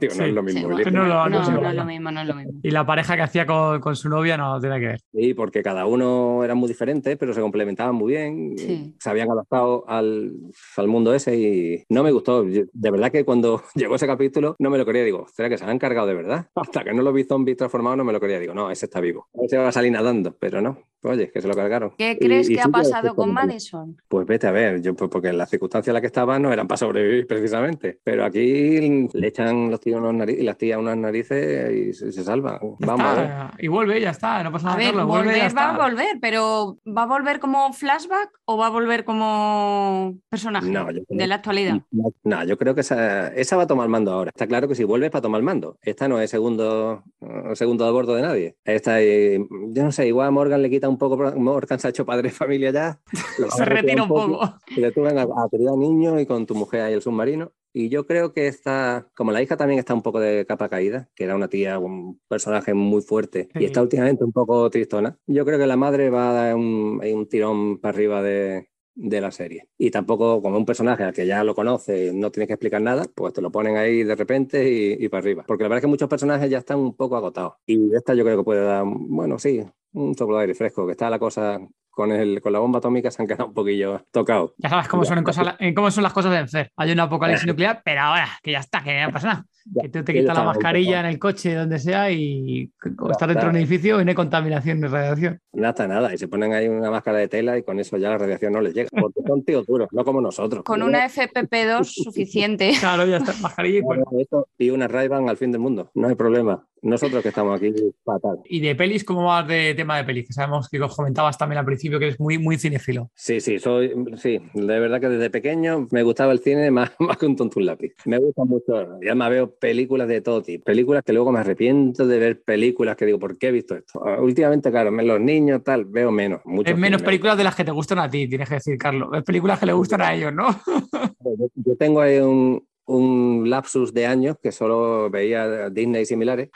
Speaker 1: Digo,
Speaker 3: Sí.
Speaker 1: no es lo mismo.
Speaker 2: Sí.
Speaker 3: No
Speaker 2: es lo mismo, no es lo mismo.
Speaker 3: Y la pareja que hacía con, con su novia no tiene que ver.
Speaker 1: Sí, porque cada uno era muy diferente, pero se complementaban muy bien.
Speaker 2: Sí.
Speaker 1: Se habían adaptado al, al mundo ese y no me gustó. De verdad que cuando llegó ese capítulo no me lo quería. Digo, ¿será que se han cargado de verdad? Hasta que no lo vi zombie transformado no me lo quería. Digo, no, ese está vivo. Ese va a salir nadando, pero no. Oye, que se lo cargaron.
Speaker 2: ¿Qué crees
Speaker 1: y
Speaker 2: que ha pasado con Madison?
Speaker 1: Pues vete a ver, yo, pues porque las circunstancias en las que estaban no eran para sobrevivir precisamente. Pero aquí le echan los tíos unas narices y las tías unas narices y se.
Speaker 3: Ya
Speaker 1: Vamos a ver.
Speaker 3: está, Y vuelve, ya está. No pasa
Speaker 2: A
Speaker 3: nada,
Speaker 2: ver,
Speaker 3: Carlos. Vuelve, ya
Speaker 2: va a volver, pero ¿va a volver como flashback o va a volver como personaje
Speaker 1: No, yo creo-
Speaker 2: de la actualidad?
Speaker 1: No, no, yo creo que esa, esa va a tomar mando ahora. Está claro que si vuelve es para tomar mando. Esta no es segundo, eh, segundo de bordo de nadie. Esta, eh, yo no sé, igual a Morgan le quita un poco, Morgan se ha hecho padre de familia ya.
Speaker 3: Se retira un poco.
Speaker 1: Y le tuven a, a criar niños y con tu mujer ahí el submarino. Y yo creo que esta, como la hija también está un poco de capa caída, que era una tía, un personaje muy fuerte
Speaker 3: Sí.
Speaker 1: y está últimamente un poco tristona, yo creo que la madre va a dar un, un tirón para arriba de, de la serie. Y tampoco como un personaje al que ya lo conoce, no tienes que explicar nada, pues te lo ponen ahí de repente y, y para arriba. Porque la verdad es que muchos personajes ya están un poco agotados. Y esta yo creo que puede dar, bueno, sí, un aire fresco, que está la cosa con, el, con la bomba atómica se han quedado un poquillo tocados.
Speaker 3: Ya sabes cómo
Speaker 1: Ya.
Speaker 3: son, cosas- en cómo son las cosas de vencer. Hay un apocalipsis nuclear, pero ahora, que ya está, que no pasa nada.
Speaker 1: Ya,
Speaker 3: Que tú te quitas la mascarilla en el coche, donde sea, y o
Speaker 1: Ya
Speaker 3: estar dentro de un edificio y no hay contaminación ni radiación.
Speaker 1: Nada, nada. Y se ponen ahí una máscara de tela y con eso ya la radiación no les llega. Porque son tíos duros, no como nosotros.
Speaker 2: Con una FPP2 suficiente.
Speaker 3: Claro, ya está, mascarilla y
Speaker 1: eso y una ray al fin del mundo. No hay problema. Nosotros que estamos aquí fatal.
Speaker 3: Y de pelis, ¿cómo vas de tema de pelis? Que sabemos que os comentabas también al principio que eres muy, muy cinéfilo.
Speaker 1: Sí, sí, soy, sí, de verdad que desde pequeño me gustaba el cine más, más que un tonto un lápiz. Me gusta mucho, ya me veo películas de todo tipo, películas que luego me arrepiento de ver películas que digo, ¿por qué he visto esto? Ah, Últimamente, claro, los niños tal, veo menos. mucho
Speaker 3: Es menos películas de las que te gustan a ti, tienes que decir, Carlos. Es películas que le gustan a ellos, ¿no?
Speaker 1: Yo, yo tengo ahí un, un lapsus de años que solo veía Disney y similares.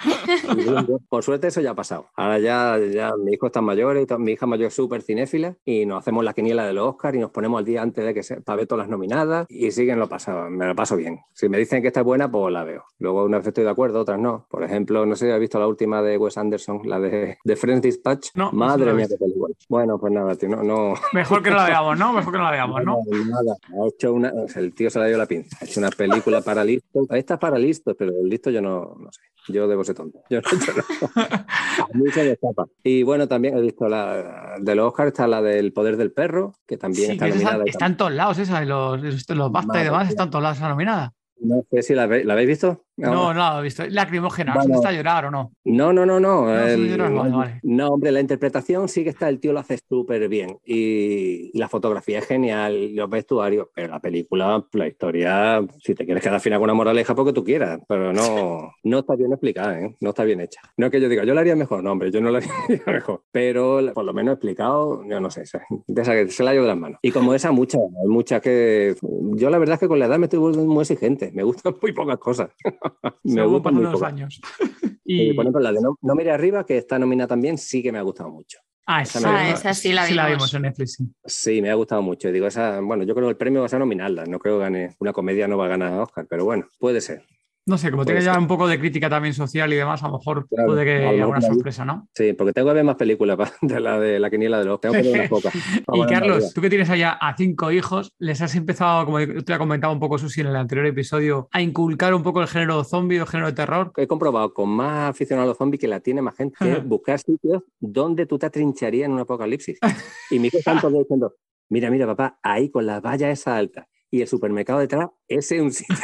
Speaker 1: Yo, por suerte eso ya ha pasado. Ahora ya, ya mis hijos están mayores, mi hija mayor es súper cinéfila y nos hacemos la quiniela de los Oscars y nos ponemos al día antes de que se, para ver todas las nominadas y siguen lo pasado, me lo paso bien. Si me dicen que esta es buena, pues la veo. Luego unas veces estoy de acuerdo, otras no. Por ejemplo, no sé si has visto la última de Wes Anderson, la de, de Friends Dispatch.
Speaker 3: No, no
Speaker 1: Madre
Speaker 3: la he
Speaker 1: mía, qué película. Bueno, pues nada, tío, no, no,
Speaker 3: Mejor que no la veamos, ¿no? Mejor que no la veamos, ¿no?
Speaker 1: Nada, nada. Ha hecho una, el tío se le ha dio la pinza. Ha hecho una película para listos. Esta es para listos, pero el listo yo no, no sé. Yo debo ser tonto. Yo no, yo no. A mí se me escapa. Y bueno, también he visto la de los Oscars, está la del poder del perro, que también
Speaker 3: Sí,
Speaker 1: está
Speaker 3: que
Speaker 1: nominada.
Speaker 3: está,
Speaker 1: y
Speaker 3: está en todos lados esa, los, los, BAFTA y demás están en todos lados esa nominada.
Speaker 1: No sé si ¿la habéis visto.
Speaker 3: No, no la he visto. Lacrimógena,
Speaker 1: Bueno.
Speaker 3: ¿se está a llorar o no?
Speaker 1: No, no, no, no.
Speaker 3: No, llorar, vale, vale.
Speaker 1: no, hombre, la interpretación sí que está, el tío lo hace súper bien. Y, y la fotografía es genial, los vestuarios, pero la película, la historia, si te quieres quedar al final con una moraleja, porque tú quieras, pero no, no está bien explicada, ¿eh? no está bien hecha. No es que yo diga, yo la haría mejor, no, hombre, yo no la haría mejor, pero por lo menos explicado, yo no sé, se- de esa que se la llevo de las manos. Y como esa, muchas, muchas que. Yo la verdad es que con la edad me estoy volviendo muy exigente, me gustan muy pocas cosas. me
Speaker 3: pasan
Speaker 1: muy
Speaker 3: los años.
Speaker 1: Y,
Speaker 3: y...
Speaker 1: por ejemplo, la de No, No mire arriba, que está nominada también, sí que me ha gustado mucho.
Speaker 3: Ah,
Speaker 1: esa
Speaker 2: Ah, esa sí la vimos.
Speaker 3: vimos en Netflix, sí.
Speaker 1: Sí, me ha gustado mucho. Digo, esa, bueno, yo creo que el premio va a ser nominarla. No creo que gane. Una comedia no va a ganar a Oscar, pero bueno, puede ser.
Speaker 3: No sé, como tiene
Speaker 1: Puede
Speaker 3: ya un poco de crítica también social y demás, a lo mejor
Speaker 1: Claro,
Speaker 3: puede que haya alguna sorpresa, ¿no?
Speaker 1: Sí, porque tengo que ver más películas de la de la quiniela de los. Tengo que ver unas pocas.
Speaker 3: Y Carlos, tú que tienes allá a cinco hijos, les has empezado, como te ha comentado un poco Susi en el anterior episodio, a inculcar un poco el género zombie o el género de terror.
Speaker 1: He comprobado con más aficionados a los zombies que la tiene más gente, que buscar sitios donde tú te atrincharías en un apocalipsis. Y mis hijos están todos diciendo, mira, mira, papá, ahí con las vallas esa alta y el supermercado detrás, ese es un sitio.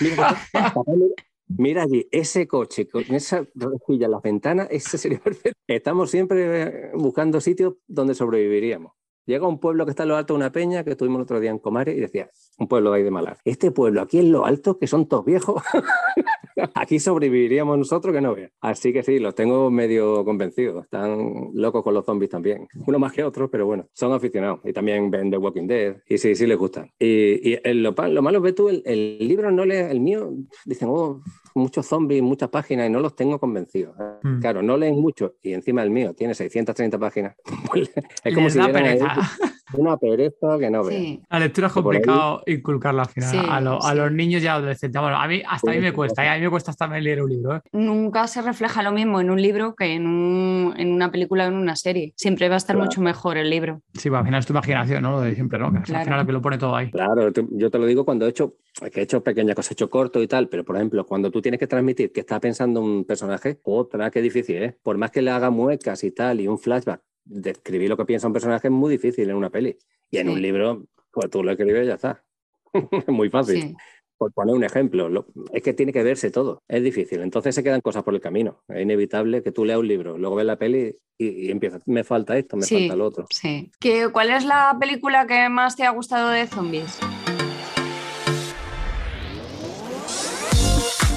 Speaker 1: mira, mira, allí, ese coche con esa rejilla en las ventanas, ese sería perfecto. Estamos siempre eh, buscando sitios donde sobreviviríamos. Llega un pueblo que está en lo alto de una peña, que estuvimos otro día en Comares, y decía, un pueblo de ahí de Málaga. Este pueblo aquí en lo alto, que son todos viejos, aquí sobreviviríamos nosotros que no veas. Así que sí, los tengo medio convencidos. Están locos con los zombies también. Uno más que otro, pero bueno, son aficionados. Y también ven The Walking Dead. Y sí, sí les gustan. Y, y el- lo, lo malo ves tú, el, el libro no le, el mío, dicen, oh, muchos zombies, muchas páginas, y no los tengo convencidos.
Speaker 3: Mm.
Speaker 1: Claro, no leen mucho. Y encima el mío tiene 630 páginas. Pues es como
Speaker 3: Les
Speaker 1: si
Speaker 3: da pereza.
Speaker 1: Una pereza que no.
Speaker 2: Sí.
Speaker 3: La lectura es
Speaker 1: Que por ahí-
Speaker 3: complicado inculcarla al final
Speaker 2: Sí,
Speaker 3: a, lo- a
Speaker 2: sí.
Speaker 3: los niños y adolescentes. Bueno, a mí hasta a mí me cuesta, ¿eh? a mí me cuesta hasta leer un libro. ¿eh?
Speaker 2: Nunca se refleja lo mismo en un libro que en, un- en una película o en una serie. Siempre va a estar
Speaker 1: Claro.
Speaker 2: mucho mejor el libro.
Speaker 3: Sí, pues, al final es tu imaginación, ¿no? Lo de siempre, ¿no? Que al
Speaker 2: Claro.
Speaker 3: final lo que lo pone todo ahí.
Speaker 1: Claro, tú- yo te lo digo cuando he hecho, que he hecho pequeñas cosas, he hecho corto y tal, pero por ejemplo, cuando tú tienes que transmitir que está pensando un personaje, otra, qué difícil, ¿eh? Por más que le haga muecas y tal, y un flashback, describir lo que piensa un personaje es muy difícil en una peli. Y en
Speaker 2: Sí.
Speaker 1: un libro, pues tú lo escribes y ya está. es muy fácil.
Speaker 2: Sí.
Speaker 1: Por poner un ejemplo, lo- es que tiene que verse todo, es difícil. Entonces se quedan cosas por el camino. Es inevitable que tú leas un libro, luego ves la peli y, y empiezas, me falta esto, me
Speaker 2: Sí.
Speaker 1: falta lo otro.
Speaker 2: Sí. ¿Qué- ¿Cuál es la película que más te ha gustado de zombies?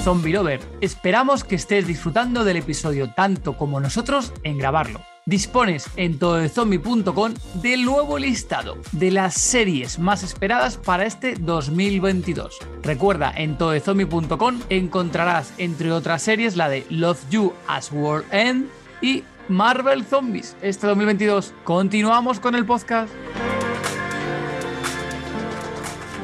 Speaker 3: Zombie Lover, esperamos que estés disfrutando del episodio tanto como nosotros en grabarlo. Dispones en tododezombie.com del nuevo listado de las series más esperadas para este 2022. Recuerda, en tododezombie.com encontrarás entre otras series la de Love You as World End y Marvel Zombies este 2022. Continuamos con el podcast.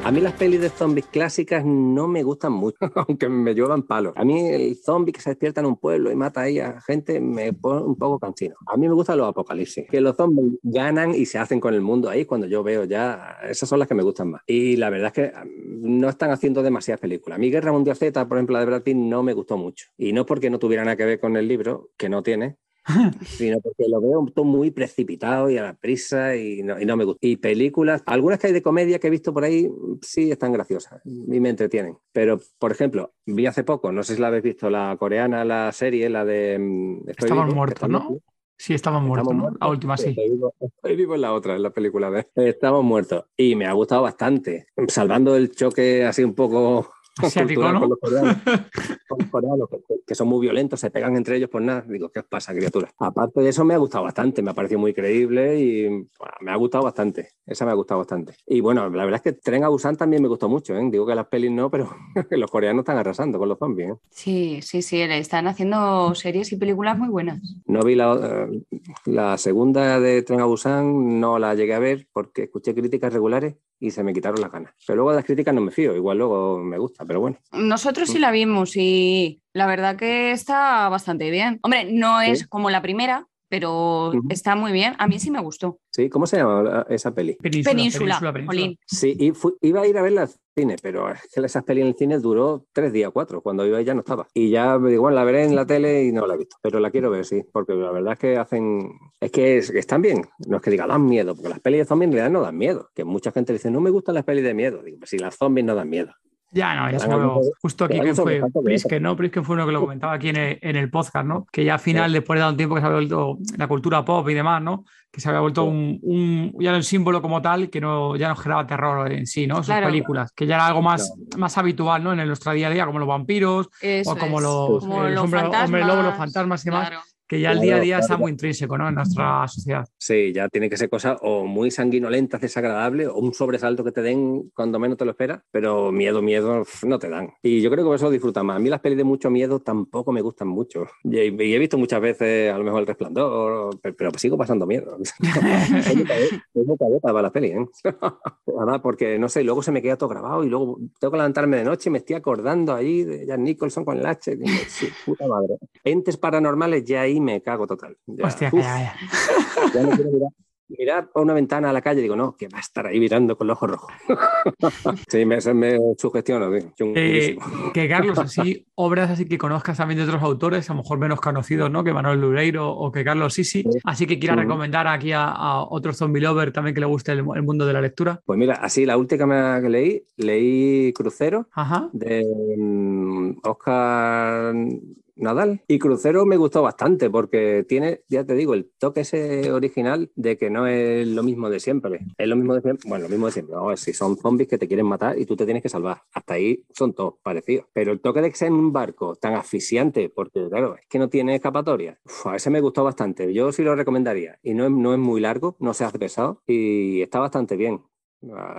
Speaker 1: A mí las pelis de zombies clásicas no me gustan mucho, aunque me llevan palos. A mí el zombie que se despierta en un pueblo y mata ahí a gente me pone un poco cansino. A mí me gustan los apocalipsis, que los zombies ganan y se hacen con el mundo ahí cuando yo veo ya, esas son las que me gustan más. Y la verdad es que mm, no están haciendo demasiadas películas. A mí Guerra Mundial Z, por ejemplo, de Brad Pitt, no me gustó mucho. Y no porque no tuviera nada que ver con el libro, que no tiene, sino porque lo veo todo muy precipitado y a la prisa y no, y no me gusta. Y películas, algunas que hay de comedia que he visto por ahí, sí están graciosas y me entretienen. Pero, por ejemplo, vi hace poco, no sé si la habéis visto, la coreana, la serie, la de... mm, que
Speaker 3: muertos, ¿no? Sí, estamos muertos, ¿no?
Speaker 1: muertos.
Speaker 3: La última sí.
Speaker 1: Estoy vivo, estoy vivo en la otra, en la película de Estamos muertos. Y me ha gustado bastante, salvando el choque así un poco
Speaker 3: Asiático, ¿no?
Speaker 1: con los coreanos, con los coreanos, que, que son muy violentos, se pegan entre ellos por nada. Digo, ¿qué os pasa, criatura? Aparte de eso, me ha gustado bastante, me ha parecido muy creíble y bueno, me ha gustado bastante. Esa me ha gustado bastante. Y bueno, la verdad es que Tren a Busan también me gustó mucho. ¿eh? Digo que las pelis no, pero los coreanos están arrasando con los zombies. ¿eh?
Speaker 2: Sí, sí, sí, le están haciendo series y películas muy buenas.
Speaker 1: No vi la, eh, la segunda de Tren a Busan, no la llegué a ver porque escuché críticas regulares y se me quitaron las ganas. Pero luego de las críticas no me fío, igual luego me gusta, pero bueno.
Speaker 2: Nosotros sí la vimos y la verdad que está bastante bien. Hombre, no es
Speaker 1: Sí.
Speaker 2: como la primera, pero está muy bien. A mí sí me gustó.
Speaker 1: ¿Sí? ¿Cómo se llama la- esa peli?
Speaker 3: Península,
Speaker 2: Península,
Speaker 3: península.
Speaker 1: Sí, y fui- iba a ir a verla al cine, pero es que esas pelis en el cine duró tres días, cuatro. Cuando iba ya no estaba. Y ya me digo, bueno, la veré en la tele y no la he visto. Pero la quiero ver, sí, porque la verdad es que hacen. Es que, es- que están bien. No es que diga, dan miedo, porque las pelis de zombies en realidad no dan miedo. Que mucha gente dice, no me gustan las pelis de miedo. Digo, pues si las zombies no dan miedo.
Speaker 3: Ya, no, ya me-
Speaker 1: algo-
Speaker 3: justo aquí que fue Prisken, ¿no? Prisken fue uno que lo comentaba aquí en el, en el podcast, ¿no? Que ya al final, después de un tiempo que se había vuelto la cultura pop y demás, ¿no? Que se había vuelto un, un- ya un símbolo como tal, que no, ya no generaba terror en sí, ¿no? Sus
Speaker 2: Claro.
Speaker 3: películas, que ya era algo más, más habitual, ¿no? En nuestro día a día, como los vampiros,
Speaker 2: Eso
Speaker 3: o como
Speaker 2: es.
Speaker 3: los,
Speaker 2: Como
Speaker 3: el
Speaker 2: los
Speaker 3: hombre, hombre lobo, los
Speaker 2: fantasmas,
Speaker 3: y demás.
Speaker 2: claro.
Speaker 3: que ya el día a día está muy intrínseco ¿no? en nuestra sociedad.
Speaker 1: Sí, ya tiene que ser cosas o muy sanguinolentas, desagradables, o un sobresalto que te den cuando menos te lo esperas, pero miedo, miedo no te dan. Y yo creo que por eso disfruta más. A mí las pelis de mucho miedo tampoco me gustan mucho. Y, he visto muchas veces a lo mejor El Resplandor, pero, sigo pasando miedo. es muy para la peli, ¿eh? Además, porque no sé, luego se me queda todo grabado y luego tengo que levantarme de noche y me estoy acordando ahí de Jan Nicholson con el H. puta madre. Entes paranormales, ya ahí me cago total.
Speaker 3: Hostia, que ya,
Speaker 1: ya no quiero mirar mirar por una ventana a la calle, digo, no, que va a estar ahí mirando con los ojos rojos. sí, me, me sugestiono.
Speaker 3: Eh, que Carlos, así, obras así que conozcas también de otros autores, a lo mejor menos conocidos, ¿no? Que Manuel Lureiro o que Carlos Sisi, así que quiera recomendar aquí a, a, otro zombie lover también que le guste el, mundo de la lectura.
Speaker 1: Pues mira, así la última que leí, leí Crucero de Oscar mm, Nadal. Y Crucero me gustó bastante porque tiene, ya te digo, el toque ese original de que no es lo mismo de siempre. Es lo mismo de siempre. Bueno, lo mismo de siempre. No, si son zombies que te quieren matar y tú te tienes que salvar. Hasta ahí son todos parecidos. Pero el toque de que sea en un barco tan asfixiante, porque claro, es que no tiene escapatoria. a ese me gustó bastante. Yo sí lo recomendaría. Y no es, no es muy largo, no se hace pesado y está bastante bien.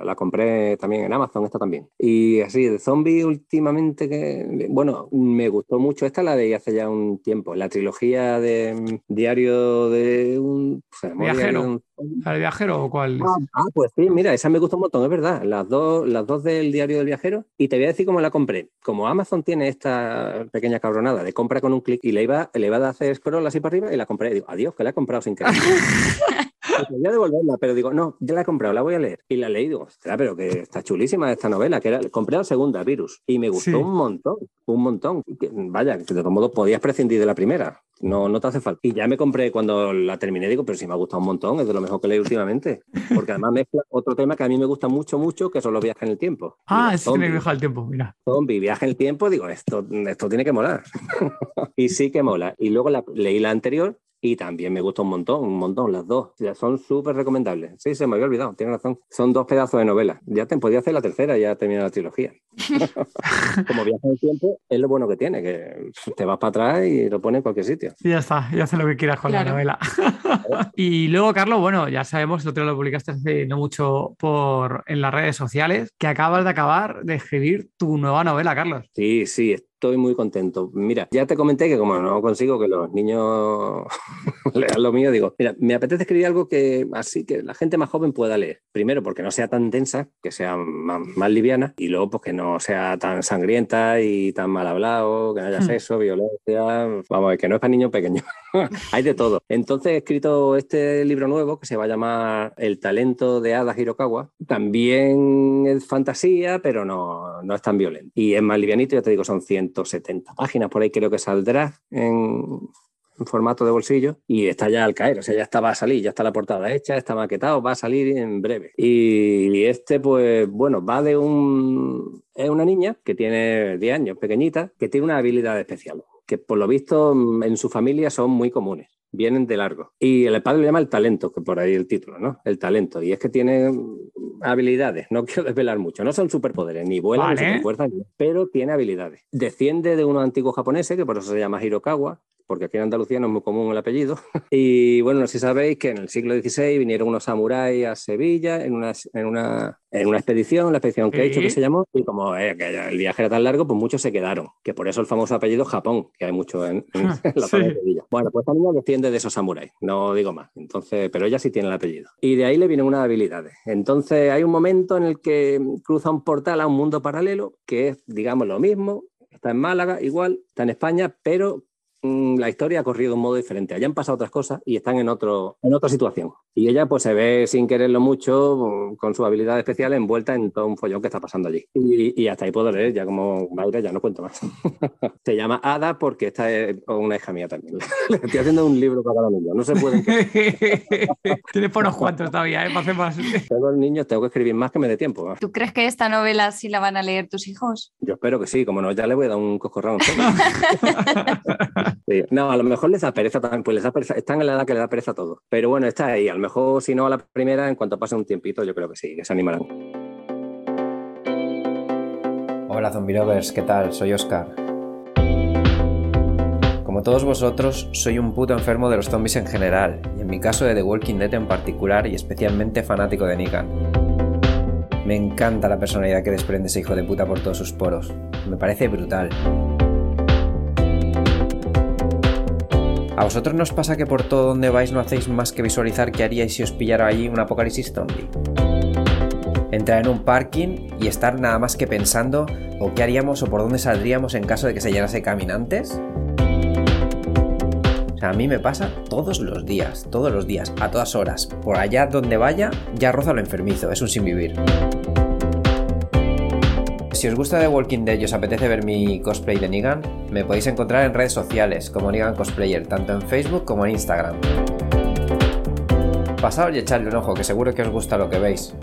Speaker 1: La, compré también en Amazon, esta también. Y así, de zombie últimamente, que bueno, me gustó mucho. Esta la leí hace ya un tiempo, la trilogía de mm, Diario de un...
Speaker 3: ¿Viajero? ¿El viajero o cuál?
Speaker 1: Ah, ah, pues sí, mira, esa me gustó un montón, es verdad. Las dos, las dos del Diario del Viajero. Y te voy a decir cómo la compré. Como Amazon tiene esta pequeña cabronada de compra con un clic y le iba, le iba a hacer scroll así para arriba y la compré. Y digo, adiós, que la he comprado sin querer. Voy a devolverla, pero digo, no, ya la he comprado, la voy a leer. Y la leí, digo, ostras, pero que está chulísima esta novela, que era, compré la segunda, Virus, y me gustó un montón, un montón. vaya, que de todos modos podías prescindir de la primera, no, no te hace falta. Y ya me compré cuando la terminé, digo, pero sí me ha gustado un montón, es de lo mejor que leí últimamente. Porque además mezcla otro tema que a mí me gusta mucho, mucho, que son los viajes en el tiempo.
Speaker 3: Ah, ese me viaja el tiempo, mira.
Speaker 1: Zombie, viaje en el tiempo, digo, esto, esto tiene que molar. y sí que mola. Y luego la, leí la anterior, y también me gusta un montón, un montón, las dos. Son súper recomendables. Sí, se me había olvidado, tienes razón. Son dos pedazos de novela. Ya te podía hacer la tercera, ya termina la trilogía. Como viaje en el tiempo, es lo bueno que tiene, que te vas para atrás y lo pones en cualquier sitio.
Speaker 3: Y ya está, ya haces lo que quieras con la novela. y luego, Carlos, bueno, ya sabemos, el otro lo publicaste hace no mucho por, en las redes sociales, que acabas de acabar de escribir tu nueva novela, Carlos.
Speaker 1: Sí, sí, estoy muy contento. Mira, ya te comenté que como no consigo que los niños lean lo mío, digo, mira, me apetece escribir algo que así que la gente más joven pueda leer. Primero, porque no sea tan densa, que sea más, liviana, y luego, pues que no sea tan sangrienta y tan mal hablado, que no haya hmm. sexo, violencia, vamos, que no es para niños pequeños. Hay de todo. Entonces he escrito este libro nuevo que se va a llamar El talento de Ada Hirokawa. También es fantasía, pero no, no es tan violento. Y es más livianito, ya te digo, son 100 170 páginas, por ahí creo que saldrá en, formato de bolsillo y está ya al caer, o sea, ya está, va a salir, ya está la portada hecha, está maquetado, va a salir en breve. Y este, pues, bueno, va de un... Es una niña que tiene 10 años, pequeñita, que tiene una habilidad especial, que por lo visto en su familia son muy comunes vienen de largo. Y el padre le llama el talento, que por ahí el título, ¿no? El talento. Y es que tiene habilidades, no quiero desvelar mucho, no son superpoderes, ni vuelan ni fuerza, pero tiene habilidades. Desciende de unos antiguos japoneses, que por eso se llama Hirokawa, porque aquí en Andalucía no es muy común el apellido. Y bueno, no sé si sabéis que en el siglo XVI vinieron unos samuráis a Sevilla en una, en una, en una expedición, la expedición que he hecho que se llamó, y como eh, el viaje era tan largo, pues muchos se quedaron, que por eso el famoso apellido Japón, que hay mucho en, la zona de Sevilla. Bueno, pues también desciende de esos samuráis, no digo más. Entonces, pero ella sí tiene el apellido. Y de ahí le vienen unas habilidades. Entonces hay un momento en el que cruza un portal a un mundo paralelo, que es, digamos, lo mismo, está en Málaga, igual, está en España, pero la historia ha corrido de un modo diferente. Allá han pasado otras cosas y están en, otro, en otra situación. Y ella pues se ve sin quererlo mucho, mm, con su habilidad especial, envuelta en todo un follón que está pasando allí. Y, hasta ahí puedo leer, ya como madre ya no cuento más. se llama Ada porque esta es una hija mía también. Estoy haciendo un libro para cada niño, no se puede.
Speaker 3: Tienes por unos cuantos todavía, ¿eh? Para más.
Speaker 1: Tengo niños, tengo que escribir más que me dé tiempo.
Speaker 2: ¿Tú crees que esta novela sí la van a leer tus hijos?
Speaker 1: Yo espero que sí, como no, ya le voy a dar un No, a lo mejor les da pereza también, pues les da están en la edad que les da pereza todo. Pero bueno, está ahí. A lo mejor si no a la primera, en cuanto pase un tiempito, yo creo que sí, que se animarán.
Speaker 4: Hola Zombie Lovers, ¿qué tal? Soy Oscar. Como como todos vosotros, soy un puto enfermo de los zombies en general, y en mi caso de The Walking Dead en particular y especialmente fanático de Negan. Me encanta la personalidad que desprende ese hijo de puta por todos sus poros. Me parece brutal. ¿A vosotros nos pasa que por todo donde vais no hacéis más que visualizar qué haríais si os pillara ahí un apocalipsis zombie? Entrar en un parking y estar nada más que pensando o qué haríamos o por dónde saldríamos en caso de que se llenase caminantes? O sea, a mí me pasa todos los días, todos los días, a todas horas. Por allá donde vaya, ya roza lo enfermizo, es un sin vivir. Si os gusta The Walking Dead y os apetece ver mi cosplay de Negan, me podéis encontrar en redes sociales como Negan Cosplayer, tanto en Facebook como en Instagram. Pasaos y echadle un ojo, que seguro que os gusta lo que veis.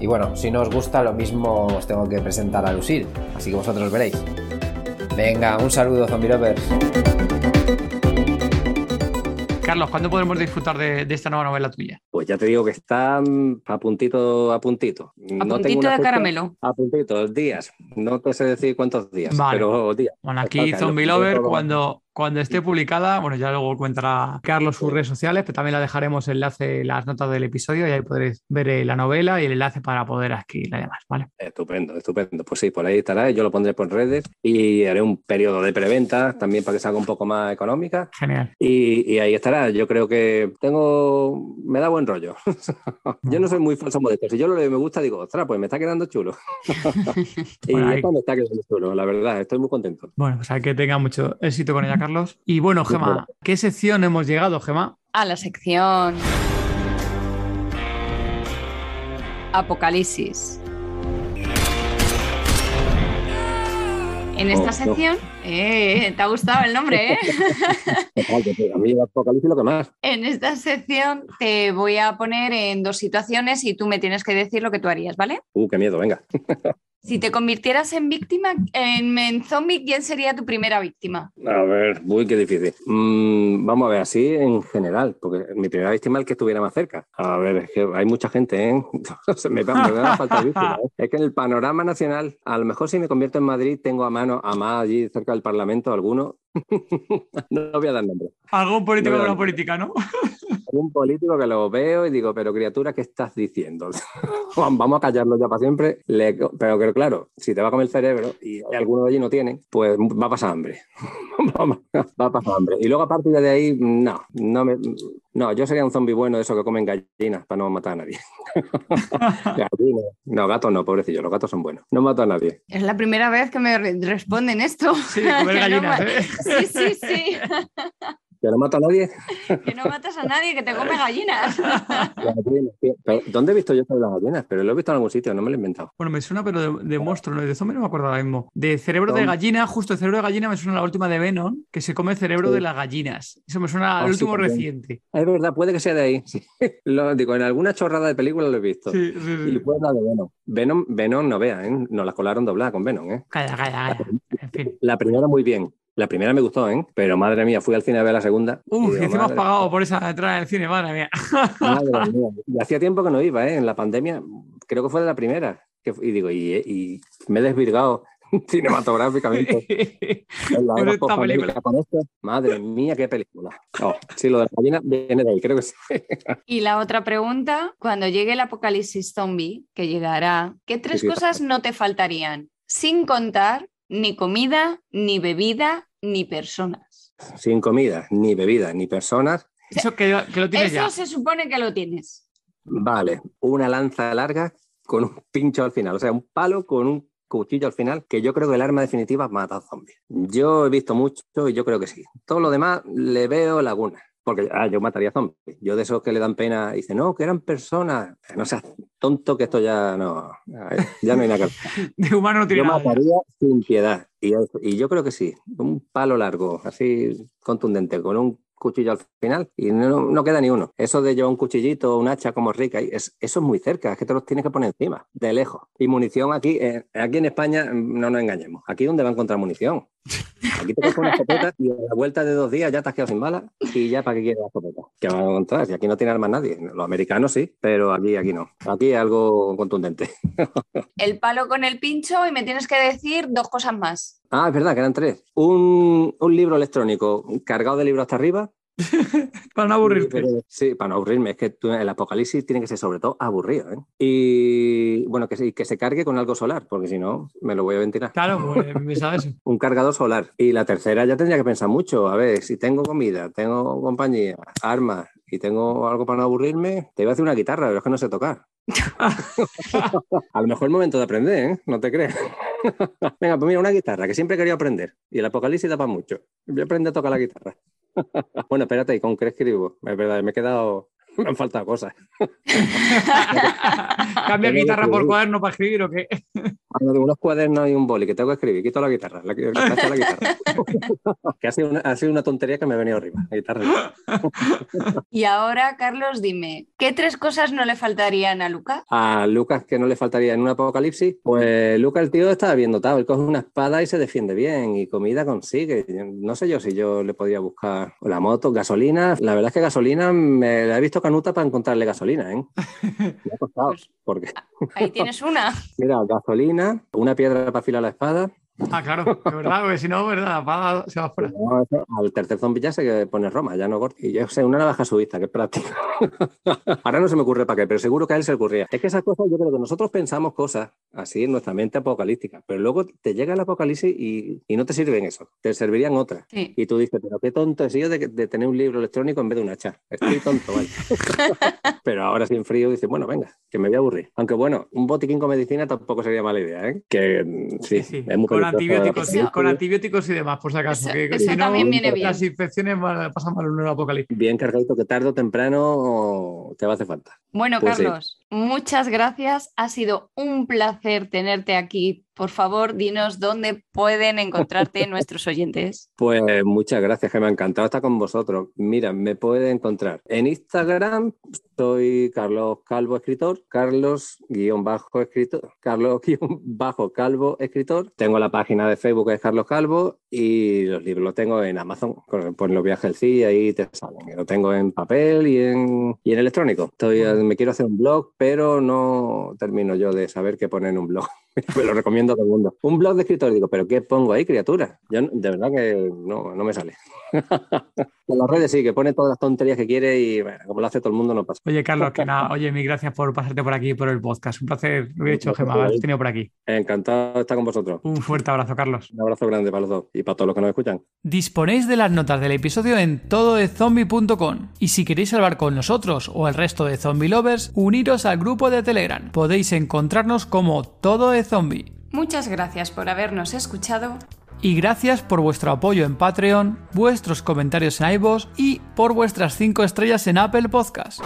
Speaker 4: Y bueno, si no os gusta, lo mismo os tengo que presentar a Lucille, así que vosotros veréis. Venga, un saludo, zombie lovers.
Speaker 3: Carlos, ¿cuándo podremos disfrutar de, de, esta nueva novela tuya?
Speaker 1: Pues ya te digo que está a puntito, a puntito.
Speaker 2: A no puntito de caramelo.
Speaker 1: A puntito, días. No te sé decir cuántos días, vale. pero días.
Speaker 3: Bueno, aquí Zombie Lover, cuando, cuando esté publicada, bueno, ya luego cuentará Carlos sus redes sociales, pero también la dejaremos enlace en las notas del episodio y ahí podréis ver eh, la novela y el enlace para poder adquirirla y demás, ¿vale?
Speaker 1: Estupendo, estupendo. Pues sí, por ahí estará, yo lo pondré por redes y haré un periodo de preventa también para que salga un poco más económica.
Speaker 3: Genial.
Speaker 1: Y, y ahí estará. Yo creo que tengo, me da buen rollo. yo no soy muy falso modesto. Si yo lo que me gusta, digo, ostras, pues me está quedando chulo. y bueno, esto me está quedando chulo, la verdad, estoy muy contento.
Speaker 3: Bueno, pues hay que tenga mucho éxito con ella, Carlos. Y bueno, Gema, ¿qué sección hemos llegado, Gema?
Speaker 2: A la sección Apocalipsis. En esta oh, sección, no. eh, ¿te ha gustado el nombre? Eh?
Speaker 1: a mí el apocalipsis lo que más.
Speaker 2: En esta sección te voy a poner en dos situaciones y tú me tienes que decir lo que tú harías, ¿vale?
Speaker 1: Uh, qué miedo, venga.
Speaker 2: Si te convirtieras en víctima, en, en, zombie, ¿quién sería tu primera víctima?
Speaker 1: A ver, uy, qué difícil. Mm, vamos a ver, así en general, porque mi primera víctima es el que estuviera más cerca. A ver, es que hay mucha gente, ¿eh? me, me da falta víctima. ¿eh? Es que en el panorama nacional, a lo mejor si me convierto en Madrid, tengo a mano a más allí cerca del Parlamento alguno. no voy a dar nombre.
Speaker 3: Algún político de la política, ¿no?
Speaker 1: un político que lo veo y digo, pero criatura, ¿qué estás diciendo? Vamos a callarlo ya para siempre. Le... Pero que claro, si te va a comer el cerebro y alguno de allí no tiene, pues va a pasar hambre. va a pasar hambre. Y luego a partir de ahí, no, no me... No, yo sería un zombie bueno de eso que comen gallinas para no matar a nadie. no, gatos no, pobrecillo, los gatos son buenos. No mato a nadie.
Speaker 2: Es la primera vez que me responden esto.
Speaker 3: Sí, comer gallinas,
Speaker 2: no... ¿eh? Sí, sí, sí.
Speaker 1: ¿Que no mata a nadie?
Speaker 2: Que no matas a nadie, que te come gallinas.
Speaker 1: ¿Dónde he visto yo sobre las gallinas? Pero lo he visto en algún sitio, no me lo he inventado.
Speaker 3: Bueno, me suena, pero de, de monstruo, ¿no? de zombie no me acuerdo ahora mismo. De cerebro de gallina, justo cerebro de gallina me suena la última de Venom, que se come el cerebro sí. de las gallinas. Eso me suena al oh, último sí, reciente.
Speaker 1: Es verdad, puede que sea de ahí. Sí. Lo digo, en alguna chorrada de película lo he visto.
Speaker 3: Sí, sí, sí.
Speaker 1: Y fue la de Venom. Venom, Venom no vea, ¿eh? Nos la colaron doblada con Venom, ¿eh?
Speaker 3: Calla, calla, calla. En fin.
Speaker 1: La primera muy bien. La primera me gustó, ¿eh? Pero madre mía, fui al cine a ver la segunda.
Speaker 3: Uf, digo, encima has pagado por esa entrada en el cine, madre mía.
Speaker 1: Madre mía. Y hacía tiempo que no iba, ¿eh? En la pandemia, creo que fue de la primera. Y digo, y, y me he desvirgado cinematográficamente. la
Speaker 3: esta película.
Speaker 1: Con esto. Madre mía, qué película. Oh, sí, lo de la gallina viene de ahí, creo que sí.
Speaker 2: y la otra pregunta, cuando llegue el apocalipsis zombie, que llegará, ¿qué tres sí, sí, cosas no te faltarían? Sin contar ni comida, ni bebida, ni personas.
Speaker 1: Sin comida, ni bebida, ni personas.
Speaker 3: Eso que, que lo tienes
Speaker 2: Eso
Speaker 3: ya.
Speaker 2: se supone que lo tienes.
Speaker 1: Vale, una lanza larga con un pincho al final, o sea, un palo con un cuchillo al final, que yo creo que el arma definitiva mata a zombies. Yo he visto mucho y yo creo que sí. Todo lo demás le veo laguna. Porque ah, yo mataría zombies. Yo de esos que le dan pena, dice, no, que eran personas. No seas tonto que esto ya no, ya no hay nada que
Speaker 3: De humano no tiene
Speaker 1: Yo
Speaker 3: nada.
Speaker 1: mataría sin piedad. Y, y yo creo que sí. Un palo largo, así contundente, con un cuchillo al final y no, no, queda ni uno. Eso de llevar un cuchillito o un hacha como rica, es, eso es muy cerca, es que te los tienes que poner encima, de lejos. Y munición aquí, eh, aquí en España, no nos engañemos, aquí donde va a encontrar munición. Aquí te coges una escopeta y a la vuelta de dos días ya te has quedado sin balas y ya para qué quieres la escopeta. ¿Qué van a encontrar? Si aquí no tiene armas nadie. Los americanos sí, pero aquí, aquí no. Aquí es algo contundente.
Speaker 2: El palo con el pincho y me tienes que decir dos cosas más.
Speaker 1: Ah, es verdad que eran tres. Un, un libro electrónico cargado de libros hasta arriba.
Speaker 3: para no aburrirte.
Speaker 1: Sí, para no aburrirme. Es que tú- el apocalipsis tiene que ser sobre todo aburrido. ¿eh? Y bueno, que, se- que se cargue con algo solar, porque si no, me lo voy a ventilar.
Speaker 3: Claro, pues me sabes.
Speaker 1: Un cargador solar. Y la tercera ya tendría que pensar mucho. A ver, si tengo comida, tengo compañía, armas y tengo algo para no aburrirme, te iba a hacer una guitarra, pero es que no sé tocar. a lo mejor el momento de aprender, ¿eh? No te crees. Venga, pues mira, una guitarra, que siempre querido aprender. Y el apocalipsis da para mucho. Voy a aprender a tocar la guitarra. Bueno, espérate, ¿y con qué escribo? Es verdad, me he quedado... Me han faltado cosas.
Speaker 3: Cambia guitarra por cuaderno para escribir o qué.
Speaker 1: Tengo unos cuadernos y un boli que tengo que escribir, quito la guitarra. La, la, la, la guitarra. que ha sido, una, ha sido una tontería que me ha venido arriba. La guitarra.
Speaker 2: Y ahora, Carlos, dime, ¿qué tres cosas no le faltarían a Luca?
Speaker 1: A Lucas, que no le faltaría en un apocalipsis, pues Lucas, el tío, está bien dotado. Él coge una espada y se defiende bien, y comida consigue. No sé yo si yo le podría buscar la moto, gasolina. La verdad es que gasolina me la he visto canuta para encontrarle gasolina, ¿eh? Me ha costado.
Speaker 2: Pues-
Speaker 1: Porque,
Speaker 2: Ahí tienes una.
Speaker 1: mira, gasolina, una piedra para afilar la espada.
Speaker 3: Ah, claro, de verdad, porque si no, verdad, paga se va fuera.
Speaker 1: No, eso, al tercer zombie ya se pone Roma, ya no corta. Y yo sé, una navaja suiza, que es práctica. Ahora no se me ocurre para qué, pero seguro que a él se le ocurría. Es que esas cosas, yo creo que nosotros pensamos cosas así en nuestra mente apocalíptica, pero luego te llega el apocalipsis y, y no te sirven eso, te servirían otras.
Speaker 2: Sí.
Speaker 1: Y tú dices, pero qué tonto he sido de, de tener un libro electrónico en vez de un hacha. Estoy tonto, vale. pero ahora sin frío dices, bueno, venga, que me voy a aburrir. Aunque bueno, un botiquín con medicina tampoco sería mala idea, ¿eh? Que mm, sí,
Speaker 3: Sí, sí,
Speaker 1: es muy.
Speaker 3: Antibióticos, sí, con antibióticos y demás, por si acaso.
Speaker 2: Eso-
Speaker 3: que,
Speaker 2: eso
Speaker 3: si no,
Speaker 2: también viene bien.
Speaker 3: las infecciones pasan mal en un apocalipsis.
Speaker 1: bien cargadito que tarde o temprano te va a hacer falta.
Speaker 2: Bueno,
Speaker 1: Pues sí.
Speaker 2: Carlos, muchas gracias. Ha sido un placer tenerte aquí. Por favor, dinos dónde pueden encontrarte nuestros oyentes.
Speaker 1: Pues muchas gracias, que me ha encantado estar con vosotros. Mira, me puede encontrar en Instagram, soy Carlos Calvo Escritor, Carlos guion bajo escritor, Carlos guion bajo Calvo Escritor. Tengo la página de Facebook que es Carlos Calvo y los libros los tengo en Amazon, pues los viajes del CI, ahí te salen. Lo tengo en papel y en, y en electrónico. Estoy, me quiero hacer un blog, pero no termino yo de saber qué poner en un blog. Me lo recomiendo a todo el mundo. Un blog de escritor, digo, ¿pero qué pongo ahí, criatura? Yo de verdad que no, no me sale. en las redes sí, que pone todas las tonterías que quiere y bueno, como lo hace todo el mundo, no pasa.
Speaker 3: Oye, Carlos, que nada, oye, mil gracias por pasarte por aquí por el podcast. Un placer, lo hubiera hecho Gemma, haberte tenido por aquí.
Speaker 1: Encantado de estar con vosotros.
Speaker 3: Un fuerte abrazo, Carlos.
Speaker 1: Un abrazo grande para los dos y para todos los que nos escuchan.
Speaker 3: Disponéis de las notas del episodio en tododezombie.com y si queréis hablar con nosotros o el resto de zombie lovers, uniros al grupo de Telegram. Podéis encontrarnos como Todo de Zombie.
Speaker 2: Muchas gracias por habernos escuchado.
Speaker 3: Y gracias por vuestro apoyo en Patreon, vuestros comentarios en iVoox y por vuestras 5 estrellas en Apple Podcast.